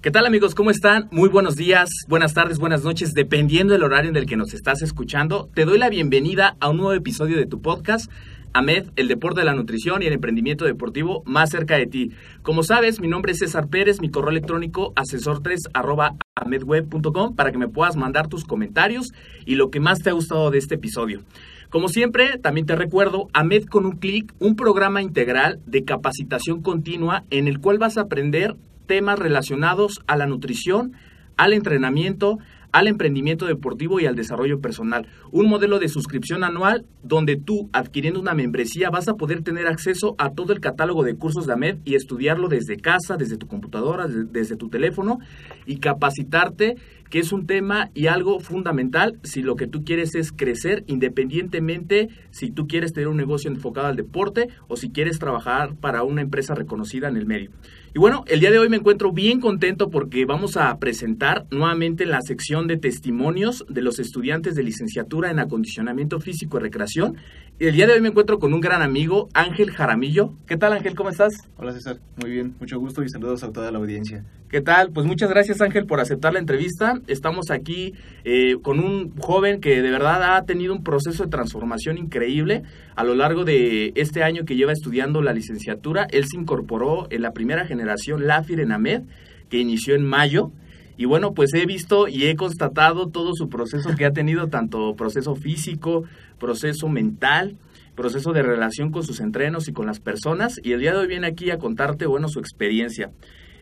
¿Qué tal amigos? ¿Cómo están? Muy buenos días, buenas tardes, buenas noches, dependiendo del horario en el que nos estás escuchando. Te doy la bienvenida a un nuevo episodio de tu podcast. AMED, el deporte de la nutrición y el emprendimiento deportivo más cerca de ti. Como sabes, mi nombre es César Pérez, mi correo electrónico asesor3 arroba amedweb.com para que me puedas mandar tus comentarios y lo que más te ha gustado de este episodio. Como siempre, también te recuerdo, AMED con un clic, un programa integral de capacitación continua en el cual vas a aprender temas relacionados a la nutrición, al entrenamiento, al emprendimiento deportivo y al desarrollo personal. Un modelo de suscripción anual donde tú, adquiriendo una membresía, vas a poder tener acceso a todo el catálogo de cursos de AMED y estudiarlo desde casa, desde tu computadora, desde tu teléfono y capacitarte que es un tema y algo fundamental si lo que tú quieres es crecer independientemente si tú quieres tener un negocio enfocado al deporte o si quieres trabajar para una empresa reconocida en el medio. Y bueno, el día de hoy me encuentro bien contento porque vamos a presentar nuevamente la sección de testimonios de los estudiantes de licenciatura en acondicionamiento físico y recreación. El día de hoy me encuentro con un gran amigo, Ángel Jaramillo. ¿Qué tal Ángel? ¿Cómo estás? Hola César, muy bien, mucho gusto y saludos a toda la audiencia. ¿Qué tal? Pues muchas gracias Ángel por aceptar la entrevista. Estamos aquí eh, con un joven que de verdad ha tenido un proceso de transformación increíble a lo largo de este año que lleva estudiando la licenciatura. Él se incorporó en la primera generación LAFIR en AMED, que inició en mayo. Y bueno, pues he visto y he constatado todo su proceso que ha tenido, tanto proceso físico, proceso mental, proceso de relación con sus entrenos y con las personas. Y el día de hoy viene aquí a contarte, bueno, su experiencia.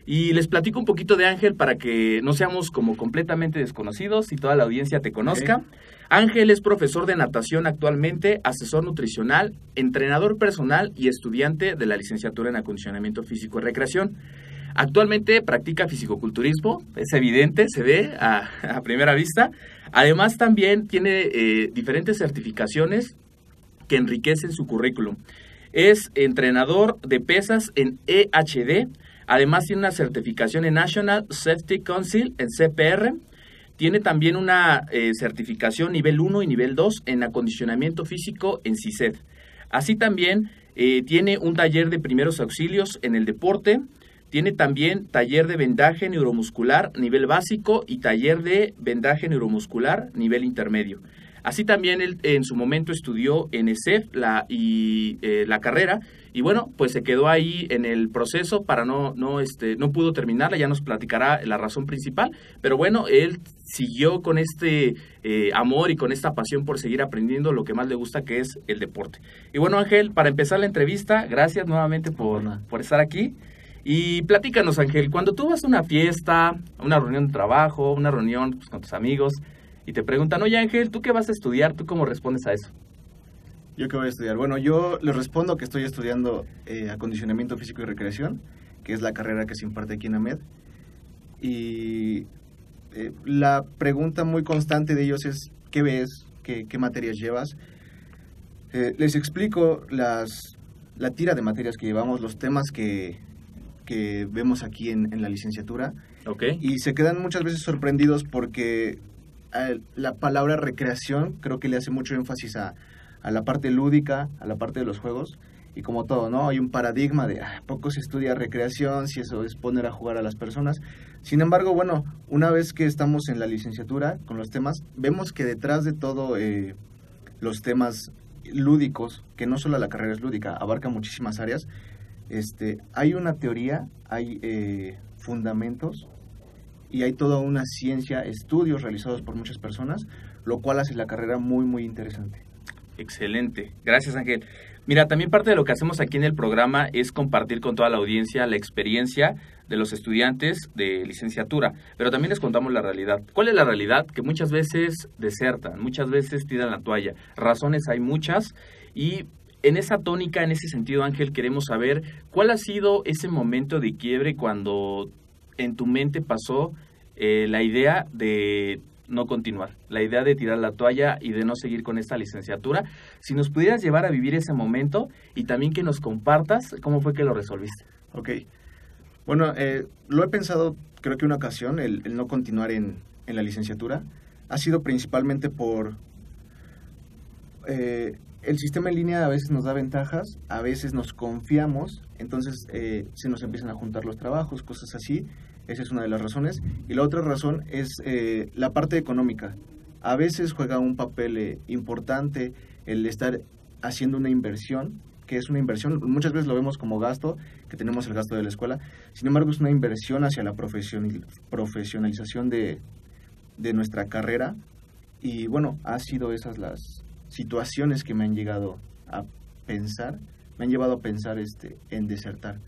Y les platico un poquito de Ángel para que no seamos como completamente desconocidos y toda la audiencia te conozca. Ángel es profesor de natación actualmente, asesor nutricional, entrenador personal y estudiante de la licenciatura en acondicionamiento físico y recreación. Actualmente practica fisicoculturismo, es evidente, se ve a, primera vista. Además también tiene eh, diferentes certificaciones que enriquecen su currículum. Es entrenador de pesas en EHD, Además tiene una certificación en National Safety Council, en CPR. Tiene también una eh, certificación nivel 1 y nivel 2 en acondicionamiento físico en CISED. Así también eh, tiene un taller de primeros auxilios en el deporte. Tiene también taller de vendaje neuromuscular nivel básico y taller de vendaje neuromuscular nivel intermedio. Así también él en su momento estudió en ESEF la, y, eh, la carrera y bueno, pues se quedó ahí en el proceso para no, no, este, no pudo terminarla, ya nos platicará la razón principal, pero bueno, él siguió con este eh, amor y con esta pasión por seguir aprendiendo lo que más le gusta, que es el deporte. Y bueno, Ángel, para empezar la entrevista, gracias nuevamente por, por estar aquí. Y platícanos, Ángel, cuando tú vas a una fiesta, a una reunión de trabajo, una reunión pues, con tus amigos, y te preguntan, oye Ángel, ¿tú qué vas a estudiar? ¿Tú cómo respondes a eso? ¿Yo qué voy a estudiar? Bueno, yo les respondo que estoy estudiando eh, acondicionamiento físico y recreación, que es la carrera que se imparte aquí en AMED. Y eh, la pregunta muy constante de ellos es, ¿qué ves? ¿Qué, materias llevas? Eh, les explico las, la tira de materias que llevamos, los temas que, que vemos aquí en, en la licenciatura Ok. y se quedan muchas veces sorprendidos porque eh, la palabra recreación creo que le hace mucho énfasis a, a la parte lúdica, a la parte de los juegos y como todo, ¿no? Hay un paradigma de ah, poco se estudia recreación, si eso es poner a jugar a las personas. Sin embargo, bueno, una vez que estamos en la licenciatura con los temas, vemos que detrás de todo eh, los temas lúdicos, que no solo la carrera es lúdica, abarca muchísimas áreas, este, hay una teoría, hay eh, fundamentos y hay toda una ciencia, estudios realizados por muchas personas, lo cual hace la carrera muy, muy interesante. Excelente. Gracias, Ángel. Mira, también parte de lo que hacemos aquí en el programa es compartir con toda la audiencia la experiencia de los estudiantes de licenciatura, pero también les contamos la realidad. ¿Cuál es la realidad? Que muchas veces desertan, muchas veces tiran la toalla. Razones hay muchas y en esa tónica, en ese sentido, Ángel, queremos saber cuál ha sido ese momento de quiebre cuando en tu mente pasó eh, la idea de no continuar, la idea de tirar la toalla y de no seguir con esta licenciatura. Si nos pudieras llevar a vivir ese momento y también que nos compartas cómo fue que lo resolviste. Ok. Bueno, eh, lo he pensado, creo que una ocasión, el, no continuar en, en, la licenciatura. Ha sido principalmente por... Eh, el sistema en línea a veces nos da ventajas, a veces nos confiamos, entonces eh, se nos empiezan a juntar los trabajos, cosas así. Esa es una de las razones. Y la otra razón es eh, la parte económica. A veces juega un papel eh, importante el estar haciendo una inversión, que es una inversión, muchas veces lo vemos como gasto, que tenemos el gasto de la escuela, sin embargo es una inversión hacia la profesionalización de, de nuestra carrera. Y bueno, ha sido esas las situaciones que me han llegado a pensar, me han llevado a pensar este, en desertar.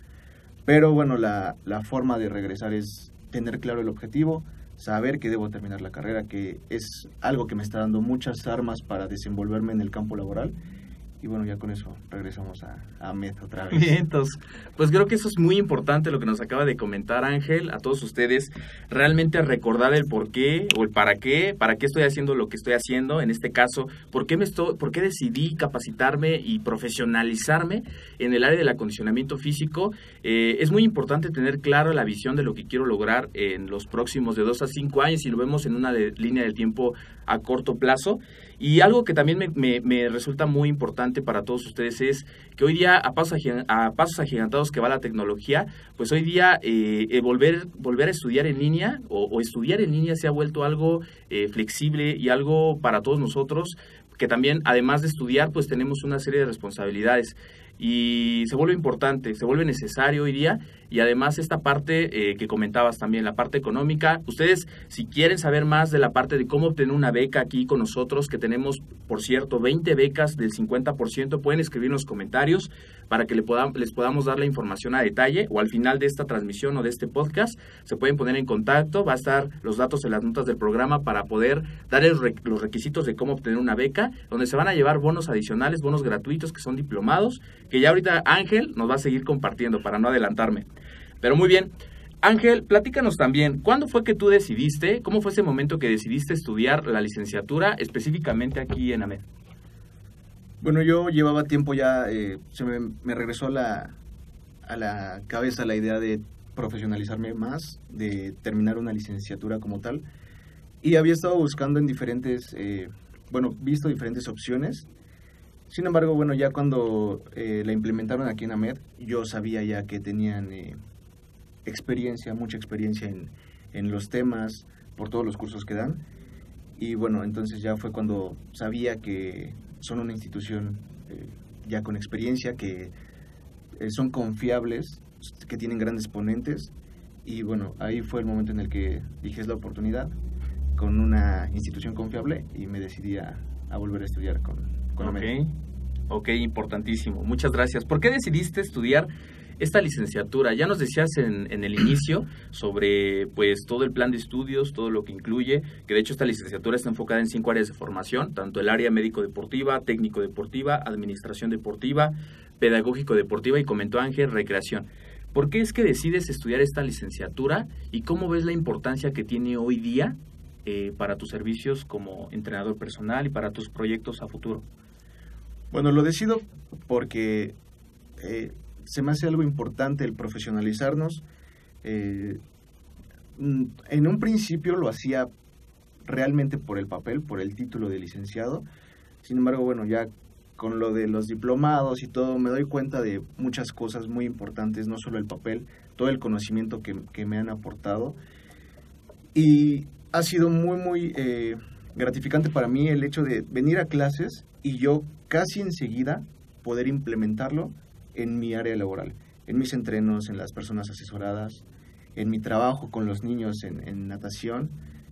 Pero bueno, la, la forma de regresar es tener claro el objetivo, saber que debo terminar la carrera, que es algo que me está dando muchas armas para desenvolverme en el campo laboral. Y bueno, ya con eso regresamos a, a MED otra vez. Entonces, pues creo que eso es muy importante lo que nos acaba de comentar Ángel, a todos ustedes, realmente recordar el por qué o el para qué, para qué estoy haciendo lo que estoy haciendo, en este caso, por qué, me estoy, por qué decidí capacitarme y profesionalizarme en el área del acondicionamiento físico. Eh, es muy importante tener claro la visión de lo que quiero lograr en los próximos de dos a cinco años y lo vemos en una de, línea del tiempo a corto plazo. Y algo que también me, me, me, resulta muy importante para todos ustedes es que hoy día, a pasos, a pasos agigantados que va la tecnología, pues hoy día eh, volver, volver a estudiar en línea o, o, estudiar en línea se ha vuelto algo eh, flexible y algo para todos nosotros que también, además de estudiar, pues tenemos una serie de responsabilidades. Y se vuelve importante, se vuelve necesario hoy día y además esta parte eh, que comentabas también, la parte económica. Ustedes, si quieren saber más de la parte de cómo obtener una beca aquí con nosotros, que tenemos, por cierto, 20 becas del 50%, pueden escribir en los comentarios para que le podam les podamos dar la información a detalle o al final de esta transmisión o de este podcast se pueden poner en contacto, va a estar los datos en las notas del programa para poder darles los requisitos de cómo obtener una beca, donde se van a llevar bonos adicionales, bonos gratuitos que son diplomados, que ya ahorita Ángel nos va a seguir compartiendo para no adelantarme. Pero muy bien. Ángel, platícanos también, ¿cuándo fue que tú decidiste, cómo fue ese momento que decidiste estudiar la licenciatura específicamente aquí en AMED? Bueno, yo llevaba tiempo ya, eh, se me, me regresó a la, a la cabeza la idea de profesionalizarme más, de terminar una licenciatura como tal. Y había estado buscando en diferentes, eh, bueno, visto diferentes opciones. Sin embargo, bueno, ya cuando eh, la implementaron aquí en AMED, yo sabía ya que tenían eh, experiencia, mucha experiencia en, en los temas, por todos los cursos que dan. Y bueno, entonces ya fue cuando sabía que son una institución eh, ya con experiencia, que eh, son confiables, que tienen grandes ponentes. Y bueno, ahí fue el momento en el que dije es la oportunidad con una institución confiable y me decidí a, a volver a estudiar con, con Ok, ok, importantísimo. Muchas gracias. ¿Por qué decidiste estudiar esta licenciatura? Ya nos decías en, en, el inicio sobre pues todo el plan de estudios, todo lo que incluye, que de hecho esta licenciatura está enfocada en cinco áreas de formación, tanto el área médico-deportiva, técnico-deportiva, administración deportiva, pedagógico-deportiva y comentó Ángel, recreación. ¿Por qué es que decides estudiar esta licenciatura y cómo ves la importancia que tiene hoy día eh, para tus servicios como entrenador personal y para tus proyectos a futuro? Bueno, lo decido porque eh, se me hace algo importante el profesionalizarnos. Eh, mm, en un principio lo hacía realmente por el papel, por el título de licenciado. Sin embargo, bueno, ya con lo de los diplomados y todo, me doy cuenta de muchas cosas muy importantes, no solo el papel, todo el conocimiento que, me han aportado. Y ha sido muy, muy eh, gratificante para mí el hecho de venir a clases y yo casi enseguida poder implementarlo en mi área laboral, en mis entrenos, en las personas asesoradas, en mi trabajo con los niños en, natación.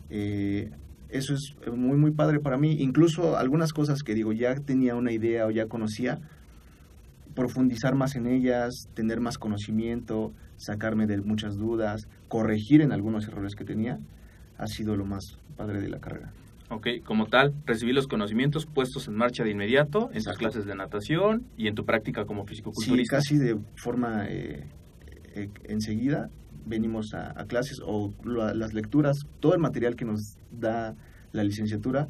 Eh, eso es muy, muy padre para mí. Incluso algunas cosas que digo, ya tenía una idea o ya conocía, profundizar más en ellas, tener más conocimiento, sacarme de muchas dudas, corregir en algunos errores que tenía, ha sido lo más padre de la carrera. Ok, como tal, recibí los conocimientos puestos en marcha de inmediato en tus clases de natación y en tu práctica como Sí, fisicoculturista. casi de forma eh, eh, enseguida venimos a, a clases o la- las lecturas, todo el material que nos da la licenciatura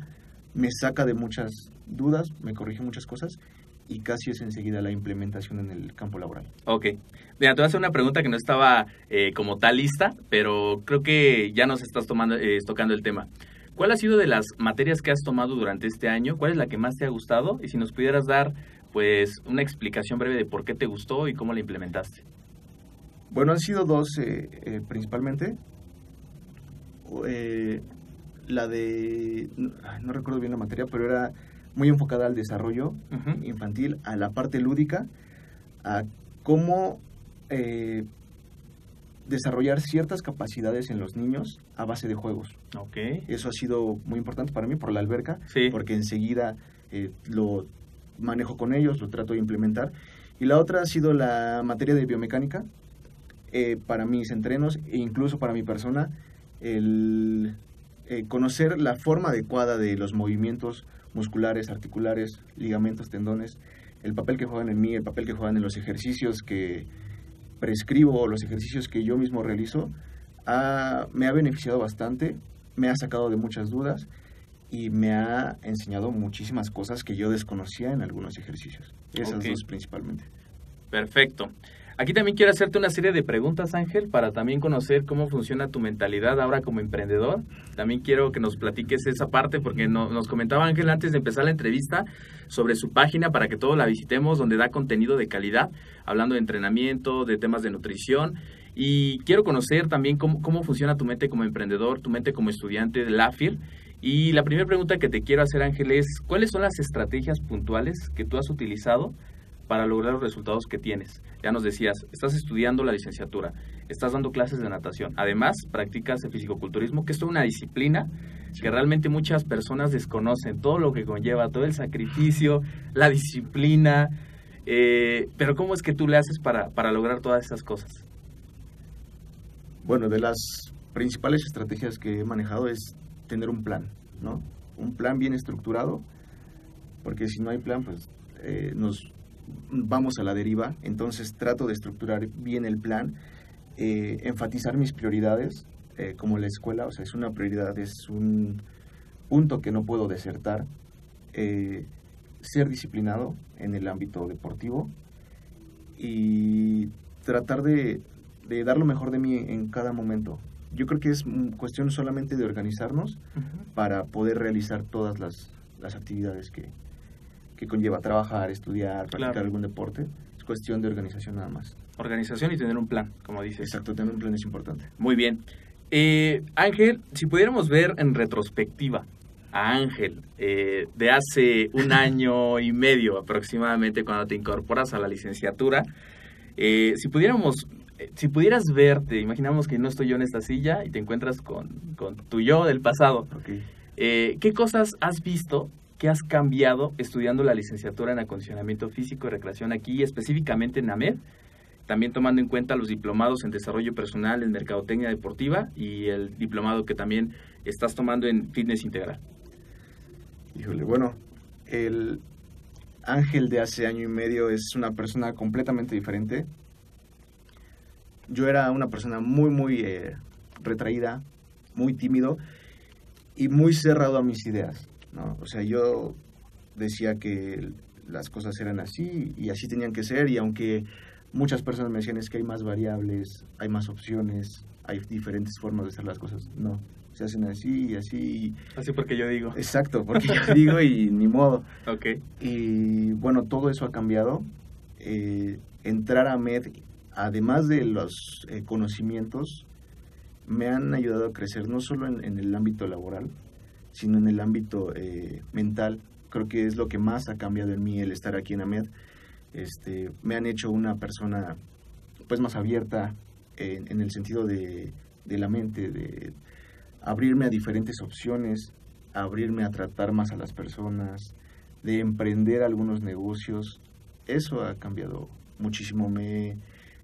me saca de muchas dudas, me corrige muchas cosas y casi es enseguida la implementación en el campo laboral. Ok. Mira, te voy a hacer una pregunta que no estaba eh, como tal lista, pero creo que ya nos estás tomando, eh, tocando el tema. ¿Cuál ha sido de las materias que has tomado durante este año? ¿Cuál es la que más te ha gustado? Y si nos pudieras dar, pues, una explicación breve de por qué te gustó y cómo la implementaste. Bueno, han sido dos eh, eh, principalmente. Eh, la de, no recuerdo bien la materia, pero era muy enfocada al desarrollo infantil, a la parte lúdica, a cómo desarrollar ciertas capacidades en los niños a base de juegos. Ok. Eso ha sido muy importante para mí por la alberca, Sí. porque enseguida eh, lo manejo con ellos, lo trato de implementar. Y la otra ha sido la materia de biomecánica, eh, para mis entrenos e incluso para mi persona, el eh, conocer la forma adecuada de los movimientos musculares, articulares, ligamentos, tendones, el papel que juegan en mí, el papel que juegan en los ejercicios que prescribo o los ejercicios que yo mismo realizo, ha- me ha beneficiado bastante, me ha sacado de muchas dudas y me ha enseñado muchísimas cosas que yo desconocía en algunos ejercicios. Esas dos principalmente. Perfecto. Aquí también quiero hacerte una serie de preguntas, Ángel, para también conocer cómo funciona tu mentalidad ahora como emprendedor. También quiero que nos platiques esa parte, porque no- nos comentaba Ángel antes de empezar la entrevista sobre su página para que todos la visitemos, donde da contenido de calidad, hablando de entrenamiento, de temas de nutrición. Y quiero conocer también cómo, cómo funciona tu mente como emprendedor, tu mente como estudiante de LAFIR. Y la primera pregunta que te quiero hacer, Ángel, es ¿cuáles son las estrategias puntuales que tú has utilizado para lograr los resultados que tienes. Ya nos decías, estás estudiando la licenciatura, estás dando clases de natación, además practicas el fisicoculturismo, que es toda una disciplina que realmente muchas personas desconocen, todo lo que conlleva, todo el sacrificio, la disciplina, eh, pero ¿cómo es que tú le haces para, para lograr todas esas cosas? Bueno, de las principales estrategias que he manejado es tener un plan, ¿no? Un plan bien estructurado, porque si no hay plan, pues eh, nos vamos a la deriva. Entonces trato de estructurar bien el plan, eh, enfatizar mis prioridades, eh, como la escuela, o sea, es una prioridad, es un punto que no puedo desertar. Eh, ser disciplinado en el ámbito deportivo y tratar de, de dar lo mejor de mí en cada momento. Yo creo que es cuestión solamente de organizarnos para poder realizar todas las, las actividades que, que conlleva trabajar, estudiar, practicar Claro. algún deporte. Es cuestión de organización nada más. Organización y tener un plan, como dices. Exacto, tener un plan es importante. Muy bien. Eh, Ángel, si pudiéramos ver en retrospectiva a Ángel eh, de hace un año y medio aproximadamente cuando te incorporas a la licenciatura, eh, si pudiéramos, si pudieras verte, imaginamos que no estoy yo en esta silla y te encuentras con, con tu yo del pasado, eh, ¿qué cosas has visto que has cambiado estudiando la licenciatura en acondicionamiento físico y recreación aquí, específicamente en AMED? También tomando en cuenta los diplomados en desarrollo personal, en mercadotecnia deportiva y el diplomado que también estás tomando en fitness integral. Híjole, bueno, el Ángel de hace año y medio es una persona completamente diferente. yo era una persona muy, muy eh, retraída, muy tímido y muy cerrado a mis ideas, ¿no? O sea, yo decía que las cosas eran así y así tenían que ser y aunque muchas personas me decían es que hay más variables, hay más opciones, hay diferentes formas de hacer las cosas, no, se hacen así y así. Así porque yo digo. Exacto, porque yo digo y ni modo. Ok. Y bueno, todo eso ha cambiado. Eh, entrar a MED, además de los eh, conocimientos, me han ayudado a crecer no solo en, en el ámbito laboral, sino en el ámbito eh, mental. Creo que es lo que más ha cambiado en mí el estar aquí en AMED. Este, me han hecho una persona pues más abierta en, en el sentido de, de la mente, de abrirme a diferentes opciones, abrirme a tratar más a las personas, de emprender algunos negocios. Eso ha cambiado muchísimo. Me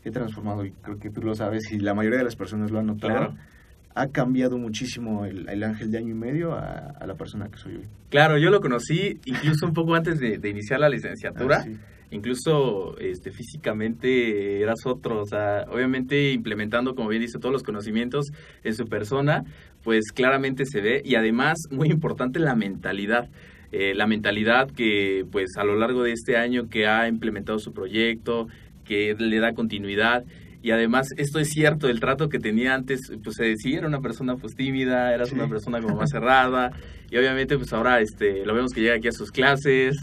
he transformado y creo que tú lo sabes y la mayoría de las personas lo han notado. Claro. Ha cambiado muchísimo el, el ángel de año y medio a, a, la persona que soy hoy. Claro, yo lo conocí incluso un poco antes de, de iniciar la licenciatura. Ah, sí. Incluso este, físicamente eras otro, o sea, obviamente implementando, como bien dice, todos los conocimientos en su persona, pues claramente se ve y además, muy importante, la mentalidad. Eh, la mentalidad que pues a lo largo de este año que ha implementado su proyecto, que le da continuidad y además esto es cierto, el trato que tenía antes, pues se decía, era una persona pues tímida, eras Sí. una persona como más cerrada y obviamente pues ahora este lo vemos que llega aquí a sus clases,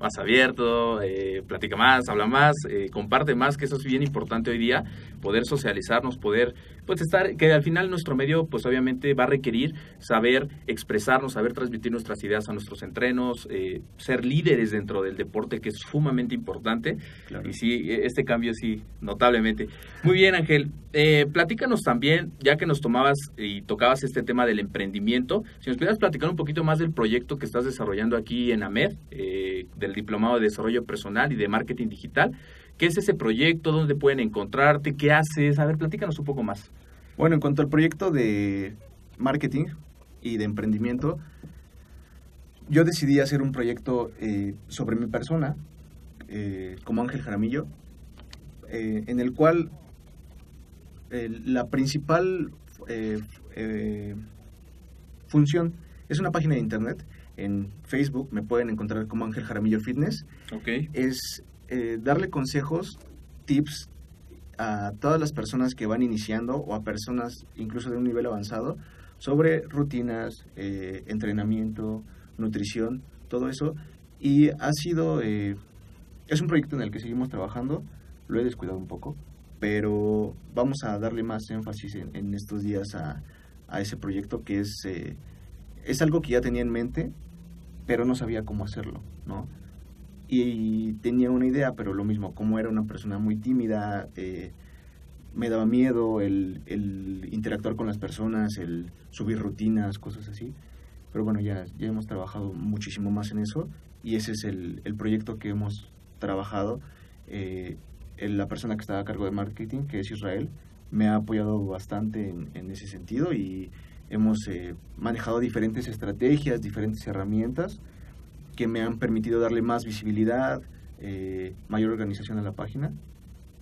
más abierto, eh, platica más, habla más, eh, comparte más, que eso es bien importante hoy día, poder socializarnos, poder pues estar, que al final nuestro medio pues obviamente va a requerir saber expresarnos, saber transmitir nuestras ideas a nuestros entrenos, eh, ser líderes dentro del deporte que es sumamente importante Claro. y sí, e- este cambio sí, notablemente. Muy bien Ángel, eh, platícanos también, ya que nos tomabas y tocabas este tema del emprendimiento, si nos pudieras platicar un poquito más del proyecto que estás desarrollando aquí en AMED, eh, del Diplomado de Desarrollo Personal y de Marketing Digital. ¿Qué es ese proyecto? ¿Dónde pueden encontrarte? ¿Qué haces? A ver, platícanos un poco más. Bueno, en cuanto al proyecto de marketing y de emprendimiento, yo decidí hacer un proyecto eh, sobre mi persona, eh, como Ángel Jaramillo, eh, en el cual la principal función es una página de internet. En Facebook me pueden encontrar como Ángel Jaramillo Fitness Ok. es eh, darle consejos, tips a todas las personas que van iniciando o a personas incluso de un nivel avanzado sobre rutinas, eh, entrenamiento, nutrición, todo eso. Y ha sido, eh, es un proyecto en el que seguimos trabajando, lo he descuidado un poco, pero vamos a darle más énfasis en, estos días a, a ese proyecto que es, eh, es algo que ya tenía en mente, pero no sabía cómo hacerlo, ¿no? Y tenía una idea, pero lo mismo, como era una persona muy tímida, eh, me daba miedo el, el interactuar con las personas, el subir rutinas, cosas así. Pero bueno, ya, ya hemos trabajado muchísimo más en eso y ese es el, el proyecto que hemos trabajado. Eh, la persona que está a cargo de marketing, que es Israel, me ha apoyado bastante en, en ese sentido y hemos eh, manejado diferentes estrategias, diferentes herramientas que me han permitido darle más visibilidad, eh, mayor organización a la página.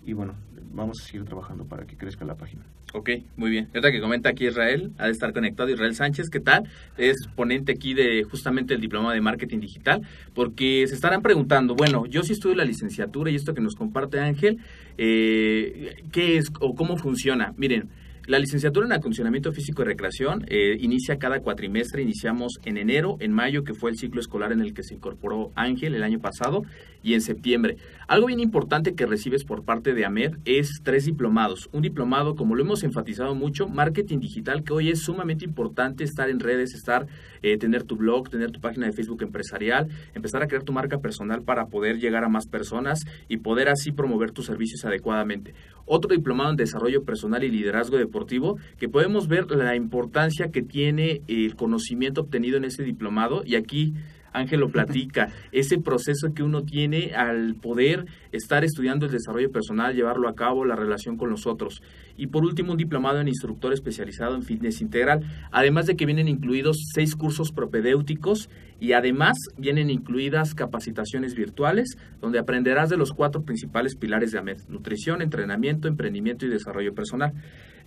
Y bueno, vamos a seguir trabajando para que crezca la página. Ok, muy bien. Ahorita que comenta aquí Israel, ha de estar conectado Israel Sánchez, ¿qué tal? Es ponente aquí de justamente el diploma de marketing digital, porque se estarán preguntando, bueno, yo sí estudio la licenciatura y esto que nos comparte Ángel, eh, ¿qué es o cómo funciona? Miren, la licenciatura en acondicionamiento físico y recreación eh, inicia cada cuatrimestre, iniciamos en enero, en mayo, que fue el ciclo escolar en el que se incorporó Ángel el año pasado, y en septiembre. Algo bien importante que recibes por parte de AMED es tres diplomados. Un diplomado, como lo hemos enfatizado mucho, marketing digital, que hoy es sumamente importante estar en redes, estar, eh, tener tu blog, tener tu página de Facebook empresarial, empezar a crear tu marca personal para poder llegar a más personas y poder así promover tus servicios adecuadamente. Otro diplomado en desarrollo personal y liderazgo deportivo, que podemos ver la importancia que tiene el conocimiento obtenido en ese diplomado y aquí Ángel lo platica, ese proceso que uno tiene al poder estar estudiando el desarrollo personal, llevarlo a cabo, la relación con los otros. Y por último, un diplomado en instructor especializado en fitness integral, además de que vienen incluidos seis cursos propedéuticos y además vienen incluidas capacitaciones virtuales donde aprenderás de los cuatro principales pilares de AMED, nutrición, entrenamiento, emprendimiento y desarrollo personal.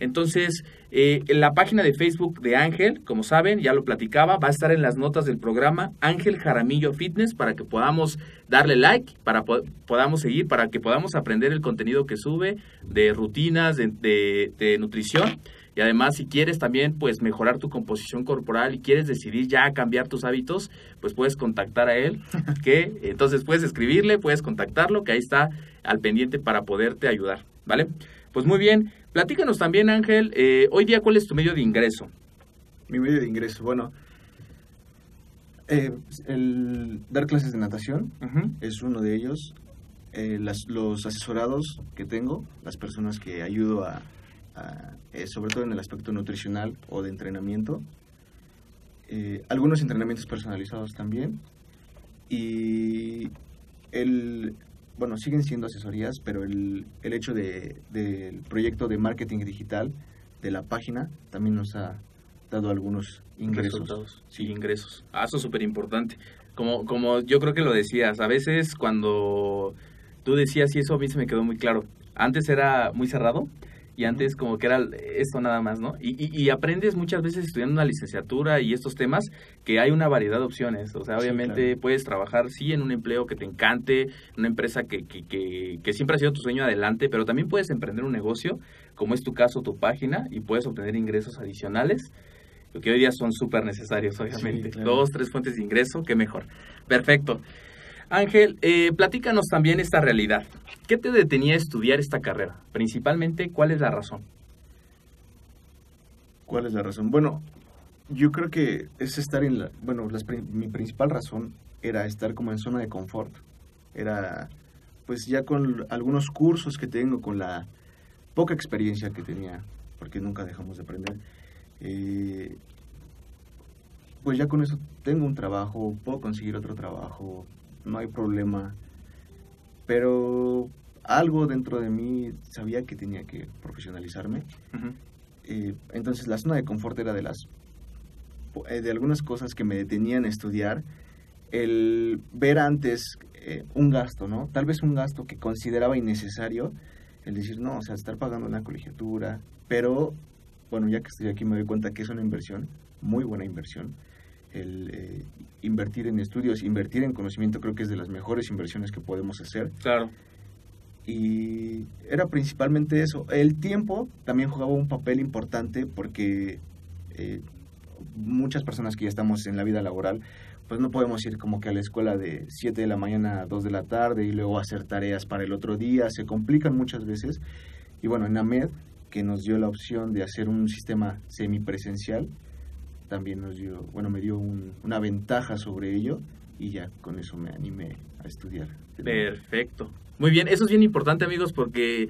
Entonces, eh, en la página de Facebook de Ángel, como saben, ya lo platicaba, va a estar en las notas del programa Ángel Jaramillo Fitness para que podamos darle like, para po- podamos seguir, para que podamos aprender el contenido que sube de rutinas, de- de nutrición. Y además, si quieres también pues mejorar tu composición corporal y quieres decidir ya cambiar tus hábitos, pues puedes contactar a él, que entonces puedes escribirle, puedes contactarlo, que ahí está al pendiente para poderte ayudar, ¿vale? Pues muy bien, platícanos también Ángel, eh, hoy día cuál es tu medio de ingreso. Mi medio de ingreso, bueno, eh, el dar clases de natación es uno de ellos. Eh, las- los asesorados que tengo, las personas que ayudo a, a, eh, sobre todo en el aspecto nutricional o de entrenamiento, eh, algunos entrenamientos personalizados también y el bueno siguen siendo asesorías pero el, el hecho de del proyecto de marketing digital de la página también nos ha dado algunos ingresos Resultados. Sí, ingresos. Ah, eso es súper importante. Como, como yo creo que lo decías, a veces cuando tú decías, y eso a mí se me quedó muy claro, antes era muy cerrado y antes como que era esto nada más, ¿no? Y, y, y aprendes muchas veces estudiando una licenciatura y estos temas que hay una variedad de opciones. O sea, Sí, obviamente claro. puedes trabajar, sí, en un empleo que te encante, una empresa que, que, que, que siempre ha sido tu sueño adelante, pero también puedes emprender un negocio, como es tu caso, tu página, y puedes obtener ingresos adicionales que hoy día son súper necesarios, obviamente. claro. Dos, tres fuentes de ingreso, qué mejor. Perfecto. Ángel, eh, platícanos también esta realidad. ¿Qué te detenía a estudiar esta carrera? Principalmente, ¿cuál es la razón? ¿Cuál es la razón? Bueno, yo creo que es estar en la... Bueno, mi principal razón era estar como en zona de confort. Era, pues ya con algunos cursos que tengo, con la poca experiencia que tenía, porque nunca dejamos de aprender, eh, pues ya con eso tengo un trabajo, puedo conseguir otro trabajo, no hay problema. Pero algo dentro de mí sabía que tenía que profesionalizarme. Eh, entonces la zona de confort era de las eh, de algunas cosas que me detenían a estudiar. El ver antes eh, un gasto no tal vez un gasto que consideraba innecesario el decir no o sea estar pagando una colegiatura pero bueno ya que estoy aquí me doy cuenta que es una inversión muy buena inversión el eh, invertir en estudios invertir en conocimiento creo que es de las mejores inversiones que podemos hacer Claro. y era principalmente eso. El tiempo también jugaba un papel importante porque eh, muchas personas que ya estamos en la vida laboral, pues no podemos ir como que a la escuela de 7 de la mañana a 2 de la tarde y luego hacer tareas para el otro día, se complican muchas veces. Y bueno, en AMED, que nos dio la opción de hacer un sistema semipresencial, también nos dio, bueno, me dio un- una ventaja sobre ello y ya con eso me animé a estudiar. Perfecto. Muy bien, eso es bien importante, amigos, porque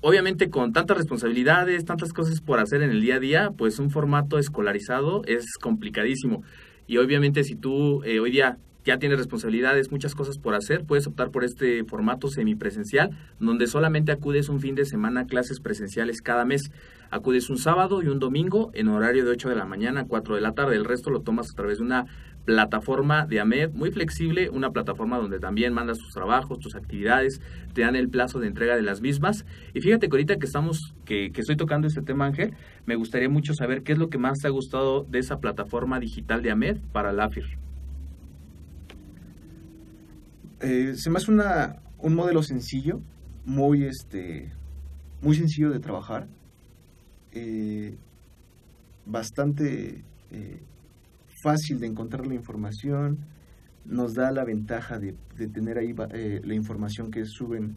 obviamente con tantas responsabilidades, tantas cosas por hacer en el día a día, pues un formato escolarizado es complicadísimo. Y obviamente si tú eh, hoy día ya tienes responsabilidades, muchas cosas por hacer, puedes optar por este formato semipresencial, donde solamente acudes un fin de semana a clases presenciales cada mes. Acudes un sábado y un domingo en horario de 8 de la mañana a 4 de la tarde. El resto lo tomas a través de una plataforma de AMED muy flexible, una plataforma donde también mandas tus trabajos, tus actividades, te dan el plazo de entrega de las mismas. Y fíjate que ahorita que estamos, que, que estoy tocando este tema, Ángel, me gustaría mucho saber qué es lo que más te ha gustado de esa plataforma digital de AMED para la AFIR. Eh, se me hace una, un modelo sencillo, muy, este, muy sencillo de trabajar, eh, bastante eh, fácil de encontrar la información, nos da la ventaja de, de tener ahí eh, la información que suben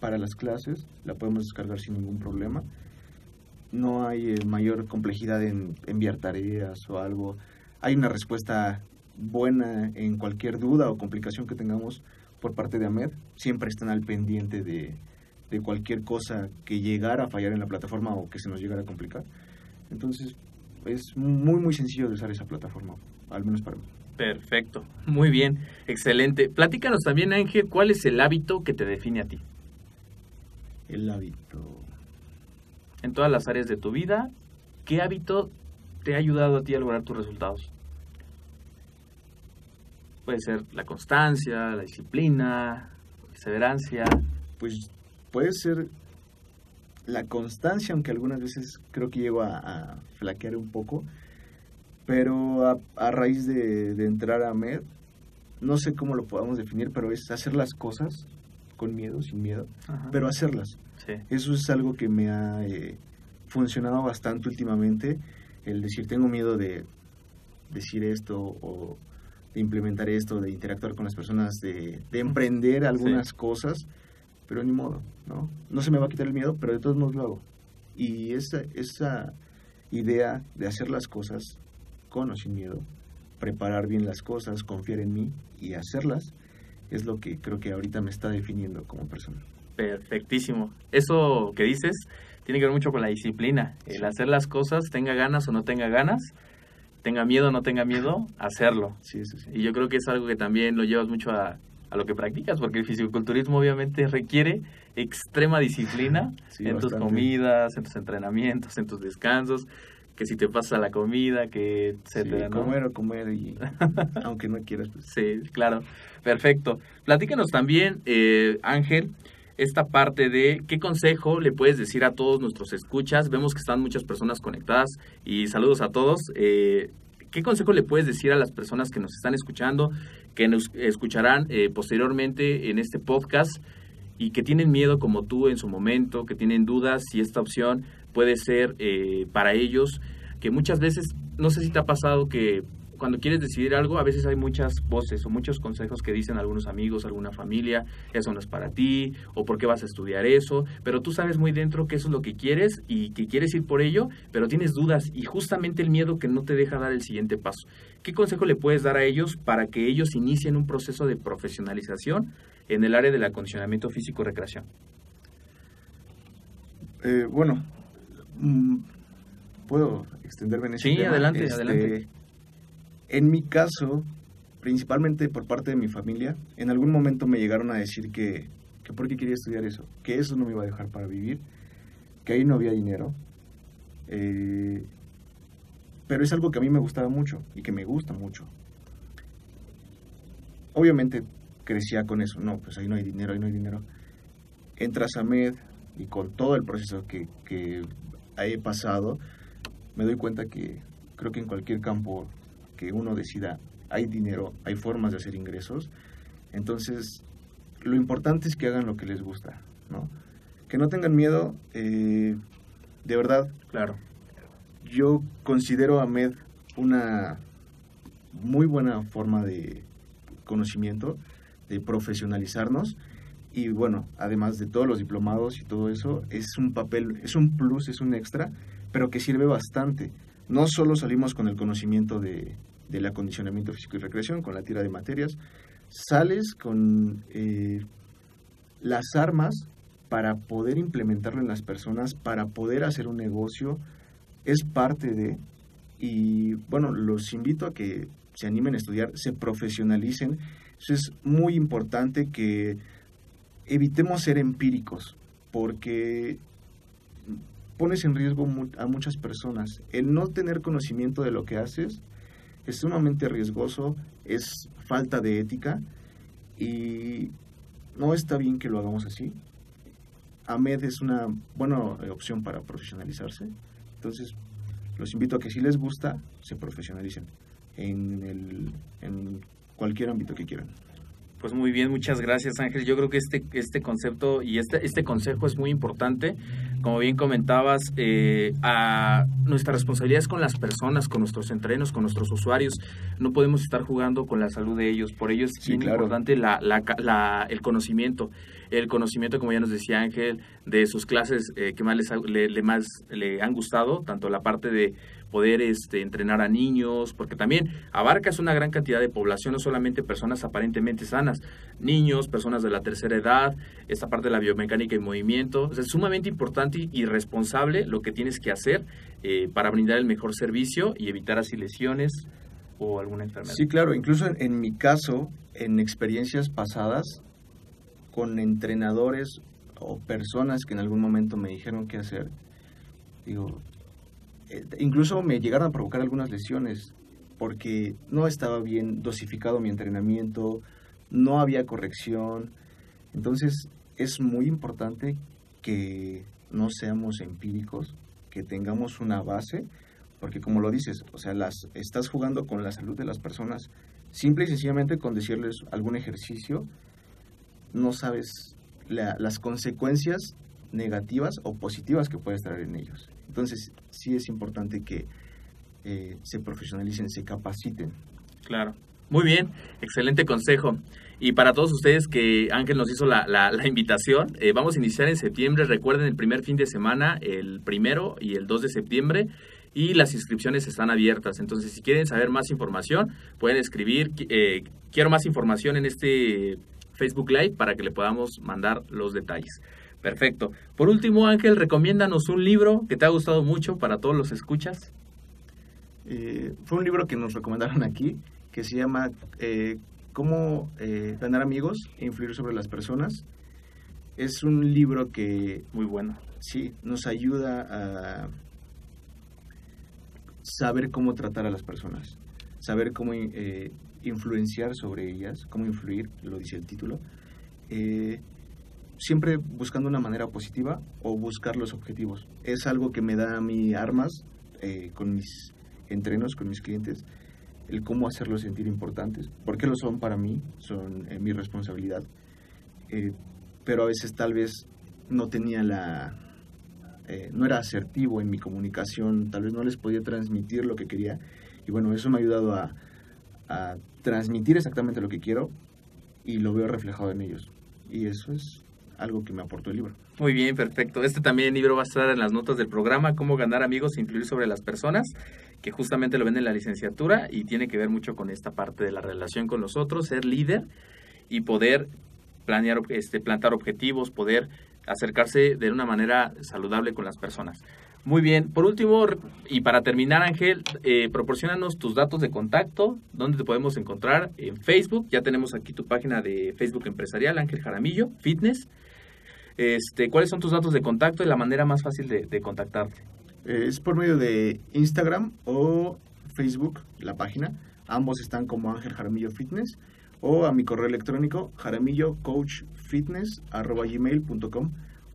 para las clases, la podemos descargar sin ningún problema. No hay mayor complejidad en enviar tareas o algo. Hay una respuesta buena en cualquier duda o complicación que tengamos por parte de AMED. Siempre están al pendiente de, de cualquier cosa que llegara a fallar en la plataforma o que se nos llegara a complicar. Entonces, es muy, muy sencillo de usar esa plataforma, al menos para mí. Perfecto, muy bien, excelente. Platícanos también, Ángel, cuál es el hábito que te define a ti El hábito. en todas las áreas de tu vida. ¿Qué hábito te ha ayudado a ti a lograr tus resultados? Puede ser la constancia, la disciplina, perseverancia. Pues puede ser la constancia, aunque algunas veces creo que llego a, a flaquear un poco, pero a, a raíz de, de entrar a MED, no sé cómo lo podamos definir, pero es hacer las cosas con miedo, sin miedo, Ajá. pero hacerlas. Sí. Eso es algo que me ha eh, funcionado bastante últimamente, el decir, tengo miedo de decir esto o de implementar esto, de interactuar con las personas, de, de emprender algunas cosas, pero ni modo, ¿no? No se me va a quitar el miedo, pero de todos modos lo hago. Y esa, esa idea de hacer las cosas con o sin miedo, preparar bien las cosas, confiar en mí y hacerlas, es lo que creo que ahorita me está definiendo como persona. Perfectísimo. Eso que dices tiene que ver mucho con la disciplina. El hacer las cosas, tenga ganas o no tenga ganas, tenga miedo o no tenga miedo, hacerlo. Sí, eso sí. Y yo creo que es algo que también lo llevas mucho a, a lo que practicas, porque el fisiculturismo obviamente requiere extrema disciplina Sí, en tus comidas, en tus entrenamientos, en tus descansos, que si te pasa la comida, que Sí, etcétera, ¿no? comer o comer y aunque no quieras pues Sí, claro. Perfecto. Platícanos también, eh, Ángel, esta parte de qué consejo le puedes decir a todos nuestros escuchas. Vemos que están muchas personas conectadas y saludos a todos. Eh, ¿Qué consejo le puedes decir a las personas que nos están escuchando, que nos escucharán eh, posteriormente en este podcast y que tienen miedo como tú en su momento, que tienen dudas si esta opción puede ser eh, para ellos, que muchas veces, no sé si te ha pasado que cuando quieres decidir algo, a veces hay muchas voces o muchos consejos que dicen algunos amigos, alguna familia, eso no es para ti, o por qué vas a estudiar eso, pero tú sabes muy dentro que eso es lo que quieres y que quieres ir por ello, pero tienes dudas y justamente el miedo que no te deja dar el siguiente paso. ¿Qué consejo le puedes dar a ellos para que ellos inicien un proceso de profesionalización en el área del acondicionamiento físico y recreación? Eh, bueno, mm, puedo extenderme en ese Sí, tema? adelante, Este, adelante. En mi caso, principalmente por parte de mi familia, en algún momento me llegaron a decir que, por qué quería estudiar eso, que eso no me iba a dejar para vivir, que ahí no había dinero. eh, pero es algo que a mí me gustaba mucho y que me gusta mucho. Obviamente crecía con eso, no, pues ahí no hay dinero, ahí no hay dinero. Entras a MED y con todo el proceso que he pasado, me doy cuenta que creo que en cualquier campo que uno decida hay dinero, hay formas de hacer ingresos. Entonces, lo importante es que hagan lo que les gusta, ¿no? Que no tengan miedo, eh, de verdad, Claro. yo considero a MED una muy buena forma de conocimiento, de profesionalizarnos y bueno, además de todos los diplomados y todo eso, es un papel, es un plus, es un extra, pero que sirve bastante. No solo salimos con el conocimiento de, del acondicionamiento físico y recreación, con la tira de materias, sales con eh, las armas para poder implementarlo en las personas, para poder hacer un negocio, es parte de, y bueno, los invito a que se animen a estudiar, se profesionalicen. Eso es muy importante que evitemos ser empíricos, porque pones en riesgo a muchas personas. El no tener conocimiento de lo que haces es sumamente riesgoso, es falta de ética y no está bien que lo hagamos así. AMED es una buena opción para profesionalizarse. Entonces, los invito a que si les gusta, se profesionalicen en, el, en cualquier ámbito que quieran. Pues muy bien, muchas gracias Ángel. Yo creo que este, este concepto y este, este consejo es muy importante. Como bien comentabas, eh, a nuestra responsabilidad es con las personas, con nuestros entrenos, con nuestros usuarios. No podemos estar jugando con la salud de ellos. Por ello es Sí, bien claro. importante la, la, la- el conocimiento. El conocimiento, como ya nos decía Ángel, de sus clases eh, que más les, le, más le han gustado, tanto la parte de poder este, entrenar a niños, porque también abarcas una gran cantidad de población, no solamente personas aparentemente sanas, niños, personas de la tercera edad, esta parte de la biomecánica y movimiento. Es sumamente importante y- responsable lo que tienes que hacer eh, para brindar el mejor servicio y evitar así lesiones o alguna enfermedad. Sí, claro, incluso en mi caso, en experiencias pasadas, con entrenadores o personas que en algún momento me dijeron qué hacer, digo, eh, incluso me llegaron a provocar algunas lesiones porque no estaba bien dosificado mi entrenamiento, no había corrección. Entonces es muy importante que no seamos empíricos, que tengamos una base, porque como lo dices, o sea, las estás jugando con la salud de las personas, simple y sencillamente con decirles algún ejercicio, no sabes la- las consecuencias negativas o positivas que puedes traer en ellos. Entonces, sí es importante que eh, se profesionalicen, se capaciten. Claro. Muy bien, excelente consejo. Y para todos ustedes que Ángel nos hizo la, la- invitación, eh, vamos a iniciar en septiembre. Recuerden el primer fin de semana, el primero y el 2 de septiembre. Y las inscripciones están abiertas. Entonces, si quieren saber más información, pueden escribir. eh, quiero más información en este Facebook Live para que le podamos mandar los detalles. Perfecto. Por último, Ángel, recomiéndanos un libro que te ha gustado mucho para todos los escuchas. Eh, fue un libro que nos recomendaron aquí, que se llama eh, Cómo eh, ganar amigos e influir sobre las personas. Es un libro que Muy bueno. sí nos ayuda a saber cómo tratar a las personas, saber cómo eh, influenciar sobre ellas, cómo influir, lo dice el título. Eh, siempre buscando una manera positiva o buscar los objetivos. Es algo que me da a mí armas eh, con mis entrenos, con mis clientes, el cómo hacerlos sentir importantes, porque lo son para mí, son eh, mi responsabilidad, pero a veces tal vez no tenía la, no era asertivo en mi comunicación, tal vez no les podía transmitir lo que quería, y bueno, eso me ha ayudado a, a transmitir exactamente lo que quiero y lo veo reflejado en ellos, y eso es algo que me aportó el libro. Muy bien, perfecto. Este también libro va a estar en las notas del programa, Cómo ganar amigos e influir sobre las personas, que justamente lo ven en la licenciatura y tiene que ver mucho con esta parte de la relación con los otros, ser líder y poder planear, este, plantar objetivos, poder acercarse de una manera saludable con las personas. Muy bien, por último, y para terminar, Ángel, eh, proporcionanos tus datos de contacto, dónde te podemos encontrar en Facebook. Ya tenemos aquí tu página de Facebook empresarial, Ángel Jaramillo, Fitness. Este, ¿Cuáles son tus datos de contacto y la manera más fácil de, contactarte? Eh, es por medio de Instagram o Facebook, la página. Ambos están como Ángel Jaramillo Fitness o a mi correo electrónico jaramillocoachfitness@gmail.com.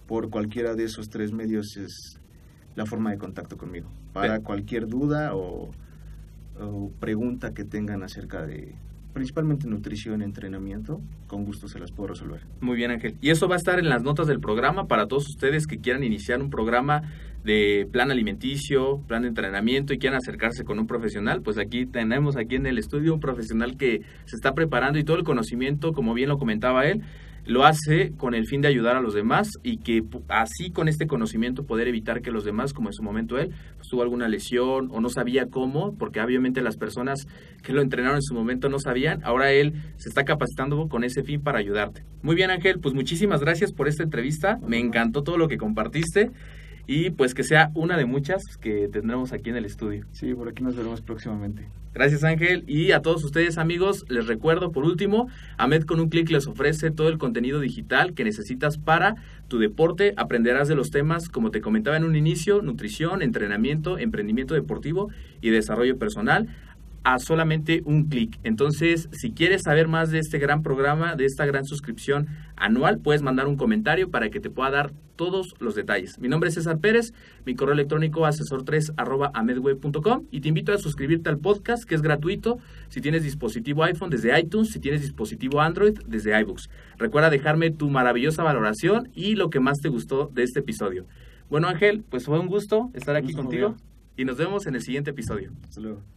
Por cualquiera de esos tres medios es la forma de contacto conmigo. Para Bien. cualquier duda o, o pregunta que tengan acerca de principalmente nutrición, entrenamiento, con gusto se las puedo resolver. Muy bien, Ángel. Y eso va a estar en las notas del programa para todos ustedes que quieran iniciar un programa de plan alimenticio, plan de entrenamiento y quieran acercarse con un profesional. Pues aquí tenemos aquí en el estudio un profesional que se está preparando y todo el conocimiento, como bien lo comentaba él, lo hace con el fin de ayudar a los demás y que así con este conocimiento poder evitar que los demás, como en su momento él, pues, tuvo alguna lesión o no sabía cómo, porque obviamente las personas que lo entrenaron en su momento no sabían, ahora él se está capacitando con ese fin para ayudarte. Muy bien Ángel, pues muchísimas gracias por esta entrevista, me encantó todo lo que compartiste y pues que sea una de muchas que tendremos aquí en el estudio. Sí, por aquí nos veremos próximamente. Gracias Ángel. Y a todos ustedes amigos les recuerdo por último, Ahmed con un clic les ofrece todo el contenido digital que necesitas para tu deporte, aprenderás de los temas como te comentaba en un inicio, nutrición, entrenamiento, emprendimiento deportivo y desarrollo personal a solamente un clic. Entonces, si quieres saber más de este gran programa, de esta gran suscripción anual, puedes mandar un comentario para que te pueda dar todos los detalles. Mi nombre es César Pérez, mi correo electrónico asesor3 arroba amedweb.com y te invito a suscribirte al podcast que es gratuito si tienes dispositivo iPhone desde iTunes, si tienes dispositivo Android desde iBooks. Recuerda dejarme tu maravillosa valoración y lo que más te gustó de este episodio. Bueno Ángel, pues fue un gusto estar aquí Gusto, contigo y nos vemos en el siguiente episodio. Hasta luego.